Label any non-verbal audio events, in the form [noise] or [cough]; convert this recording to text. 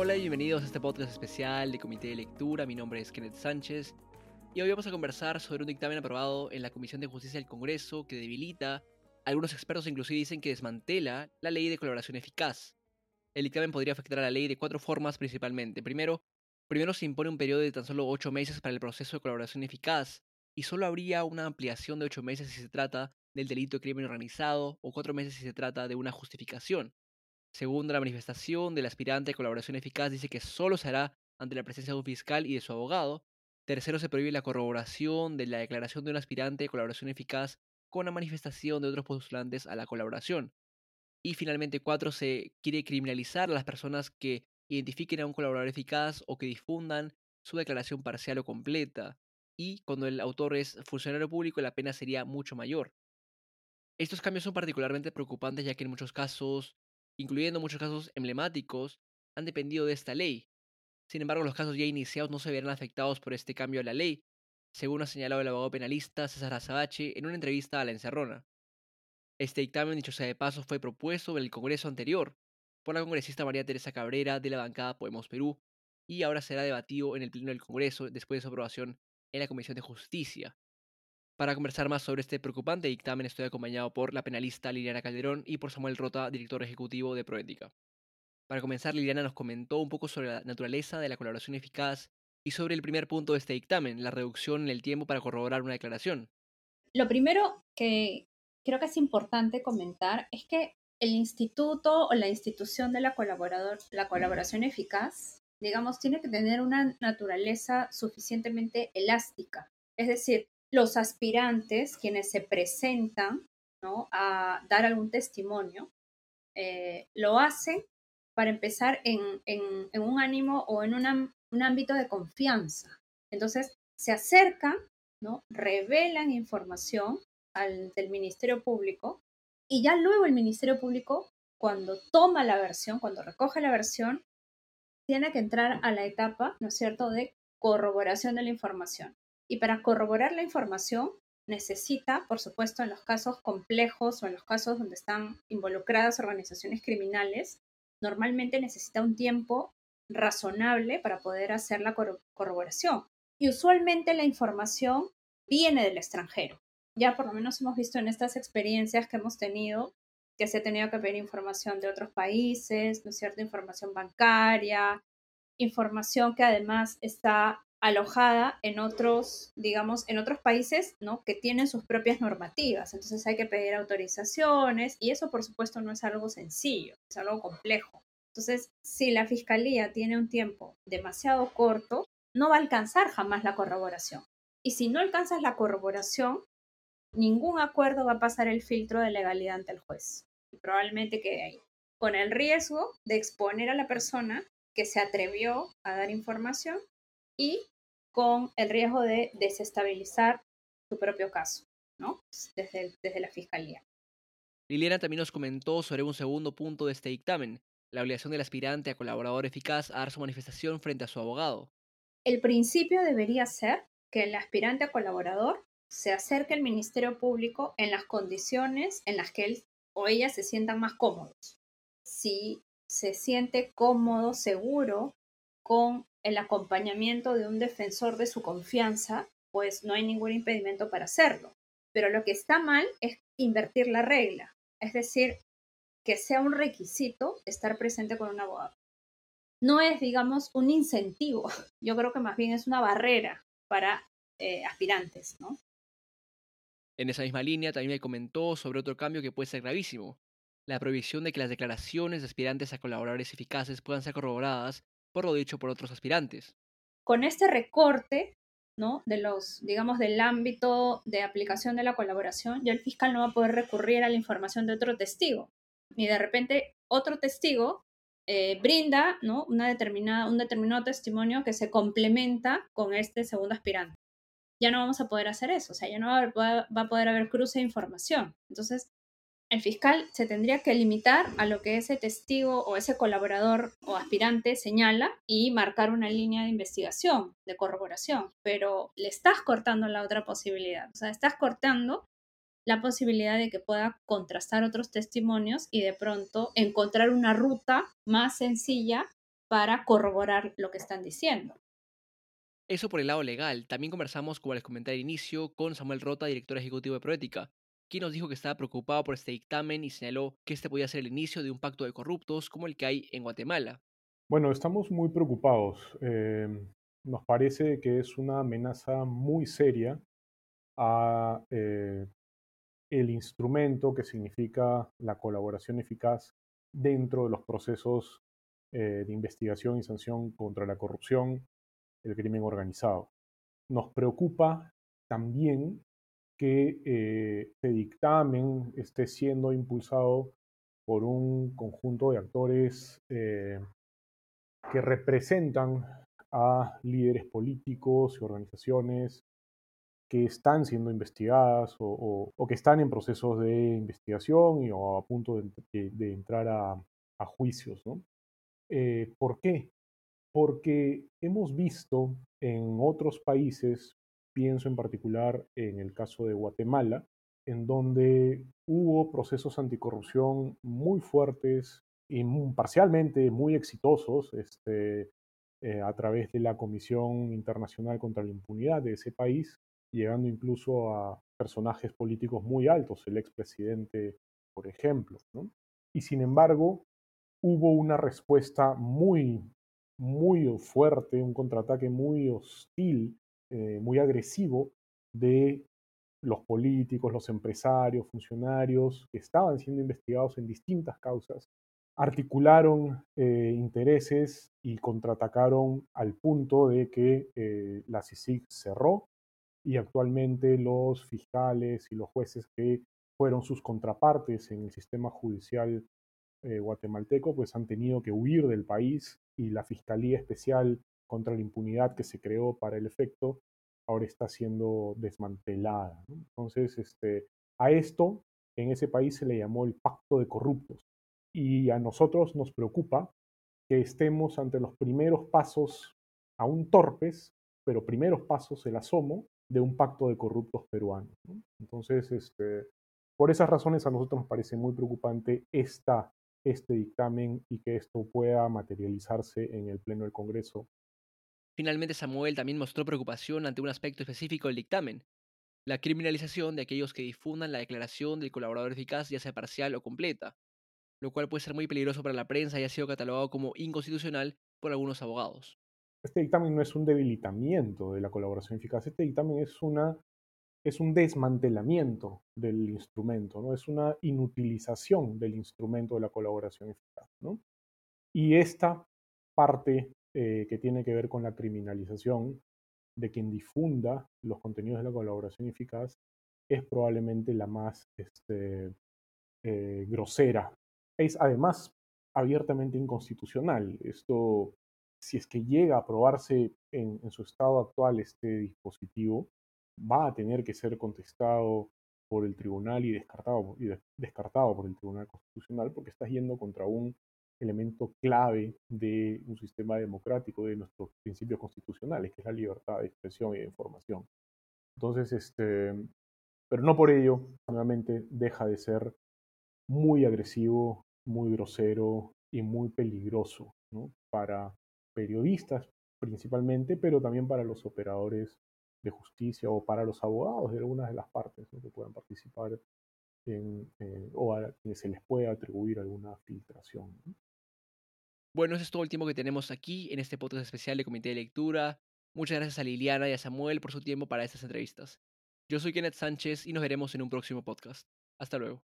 Hola y bienvenidos a este podcast especial de Comité de Lectura. Mi nombre es Kenneth Sánchez y hoy vamos a conversar sobre un dictamen aprobado en la Comisión de Justicia del Congreso que debilita, algunos expertos inclusive dicen que desmantela la ley de colaboración eficaz. El dictamen podría afectar a la ley de cuatro formas principalmente. Primero, primero se impone un periodo de tan solo ocho meses para el proceso de colaboración eficaz y solo habría una ampliación de ocho meses si se trata del delito de crimen organizado o cuatro meses si se trata de una justificación. Segundo, la manifestación del aspirante de colaboración eficaz dice que solo se hará ante la presencia de un fiscal y de su abogado. Tercero, se prohíbe la corroboración de la declaración de un aspirante de colaboración eficaz con la manifestación de otros postulantes a la colaboración. Y finalmente, cuatro, se quiere criminalizar a las personas que identifiquen a un colaborador eficaz o que difundan su declaración parcial o completa. Y cuando el autor es funcionario público, la pena sería mucho mayor. Estos cambios son particularmente preocupantes ya que en muchos casos incluyendo muchos casos emblemáticos, han dependido de esta ley. Sin embargo, los casos ya iniciados no se verán afectados por este cambio a la ley, según ha señalado el abogado penalista César Azabache en una entrevista a La Encerrona. Este dictamen, dicho sea de paso, fue propuesto en el Congreso anterior por la congresista María Teresa Cabrera de la bancada Podemos Perú y ahora será debatido en el Pleno del Congreso después de su aprobación en la Comisión de Justicia. Para conversar más sobre este preocupante dictamen estoy acompañado por la penalista Liliana Calderón y por Samuel Rota, director ejecutivo de Proética. Para comenzar, Liliana nos comentó un poco sobre la naturaleza de la colaboración eficaz y sobre el primer punto de este dictamen, la reducción en el tiempo para corroborar una declaración. Lo primero que creo que es importante comentar es que el instituto o la institución de la, colaborador, la colaboración eficaz, digamos, tiene que tener una naturaleza suficientemente elástica. Es decir, los aspirantes, quienes se presentan a dar algún testimonio, eh, lo hacen para empezar en, un ánimo o en un ámbito de confianza. Entonces, se acercan, ¿no? revelan información al, del Ministerio Público y ya luego el Ministerio Público, cuando toma la versión, cuando recoge la versión, tiene que entrar a la etapa, ¿no es cierto?, de corroboración de la información. Y para corroborar la información necesita, por supuesto, en los casos complejos o en los casos donde están involucradas organizaciones criminales, normalmente necesita un tiempo razonable para poder hacer la corroboración. Y usualmente la información viene del extranjero. Ya por lo menos hemos visto en estas experiencias que hemos tenido que se ha tenido que pedir información de otros países, ¿no es cierto? Información bancaria, información que además está alojada en otros, digamos, en otros países, ¿no? Que tienen sus propias normativas. Entonces hay que pedir autorizaciones y eso, por supuesto, no es algo sencillo, es algo complejo. Entonces, si la fiscalía tiene un tiempo demasiado corto, no va a alcanzar jamás la corroboración. Y si no alcanzas la corroboración, ningún acuerdo va a pasar el filtro de legalidad ante el juez. Y probablemente quede ahí, con el riesgo de exponer a la persona que se atrevió a dar información y con el riesgo de desestabilizar su propio caso, ¿no? Desde, desde la fiscalía. Liliana también nos comentó sobre un segundo punto de este dictamen, la obligación del aspirante a colaborador eficaz a dar su manifestación frente a su abogado. El principio debería ser que el aspirante a colaborador se acerque al Ministerio Público en las condiciones en las que él o ella se sientan más cómodos. Si se siente cómodo, seguro con el acompañamiento de un defensor de su confianza, pues no hay ningún impedimento para hacerlo. Pero lo que está mal es invertir la regla, es decir, que sea un requisito estar presente con un abogado. No es, digamos, un incentivo, [laughs] yo creo que más bien es una barrera para eh, aspirantes, ¿no? En esa misma línea también me comentó sobre otro cambio que puede ser gravísimo, la prohibición de que las declaraciones de aspirantes a colaboradores eficaces puedan ser corroboradas por lo dicho por otros aspirantes. Con este recorte, ¿no? De los, digamos, del ámbito de aplicación de la colaboración, ya el fiscal no va a poder recurrir a la información de otro testigo. Ni de repente otro testigo eh, brinda, ¿no? Una determinada, un determinado testimonio que se complementa con este segundo aspirante. Ya no vamos a poder hacer eso, o sea, ya no va a, va a poder haber cruce de información. Entonces, el fiscal se tendría que limitar a lo que ese testigo o ese colaborador o aspirante señala y marcar una línea de investigación, de corroboración, pero le estás cortando la otra posibilidad, o sea, estás cortando la posibilidad de que pueda contrastar otros testimonios y de pronto encontrar una ruta más sencilla para corroborar lo que están diciendo. Eso por el lado legal. También conversamos, como les comenté al inicio, con Samuel Rota, director ejecutivo de Proética, quien nos dijo que estaba preocupado por este dictamen y señaló que este podía ser el inicio de un pacto de corruptos como el que hay en Guatemala. Bueno, estamos muy preocupados. Em, nos parece que es una amenaza muy seria a eh, el instrumento que significa la colaboración eficaz dentro de los procesos eh, de investigación y sanción contra la corrupción, el crimen organizado. Nos preocupa también que eh, este dictamen esté siendo impulsado por un conjunto de actores eh, que representan a líderes políticos y organizaciones que están siendo investigadas o, que están en procesos de investigación y, o a punto de, entrar a, juicios. Eh, ¿Por qué? Porque hemos visto en otros países, pienso en particular en el caso de Guatemala, en donde hubo procesos anticorrupción muy fuertes y parcialmente muy exitosos este, eh, a través de la Comisión Internacional contra la Impunidad de ese país, llegando incluso a personajes políticos muy altos, el expresidente, por ejemplo. Y sin embargo, hubo una respuesta muy, muy fuerte, un contraataque muy hostil, eh, muy agresivo de los políticos, los empresarios, funcionarios que estaban siendo investigados en distintas causas, articularon eh, intereses y contraatacaron al punto de que eh, la CICIG cerró y actualmente los fiscales y los jueces que fueron sus contrapartes en el sistema judicial guatemalteco, pues han tenido que huir del país y la Fiscalía Especial contra la Impunidad que se creó para el efecto ahora está siendo desmantelada. Entonces, este, a esto en ese país se le llamó el Pacto de Corruptos y a nosotros nos preocupa que estemos ante los primeros pasos, aún torpes, pero primeros pasos, el asomo de un pacto de corruptos peruanos. Entonces, este, por esas razones a nosotros nos parece muy preocupante esta, este dictamen y que esto pueda materializarse en el Pleno del Congreso. Finalmente, Samuel también mostró preocupación ante un aspecto específico del dictamen, la criminalización de aquellos que difundan la declaración del colaborador eficaz, ya sea parcial o completa, lo cual puede ser muy peligroso para la prensa y ha sido catalogado como inconstitucional por algunos abogados este dictamen no es un debilitamiento de la colaboración eficaz, este dictamen es, una, es un desmantelamiento del instrumento, ¿no? es una inutilización del instrumento de la colaboración eficaz. ¿no? Y esta parte eh, que tiene que ver con la criminalización de quien difunda los contenidos de la colaboración eficaz es probablemente la más este, eh, grosera. Es además abiertamente inconstitucional. Esto si es que llega a aprobarse en, su estado actual este dispositivo, va a tener que ser contestado por el tribunal y descartado, descartado por el Tribunal Constitucional porque está yendo contra un elemento clave de un sistema democrático, de nuestros principios constitucionales, que es la libertad de expresión y de información. Entonces, este, pero no por ello, nuevamente, deja de ser muy agresivo, muy grosero y muy peligroso para periodistas principalmente, pero también para los operadores de justicia o para los abogados de algunas de las partes que puedan participar en, eh, o a quienes se les pueda atribuir alguna filtración. Bueno, eso es todo el tiempo que tenemos aquí en este podcast especial de Comité de Lectura. Muchas gracias a Liliana y a Samuel por su tiempo para estas entrevistas. Yo soy Kenneth Sánchez y nos veremos en un próximo podcast. Hasta luego.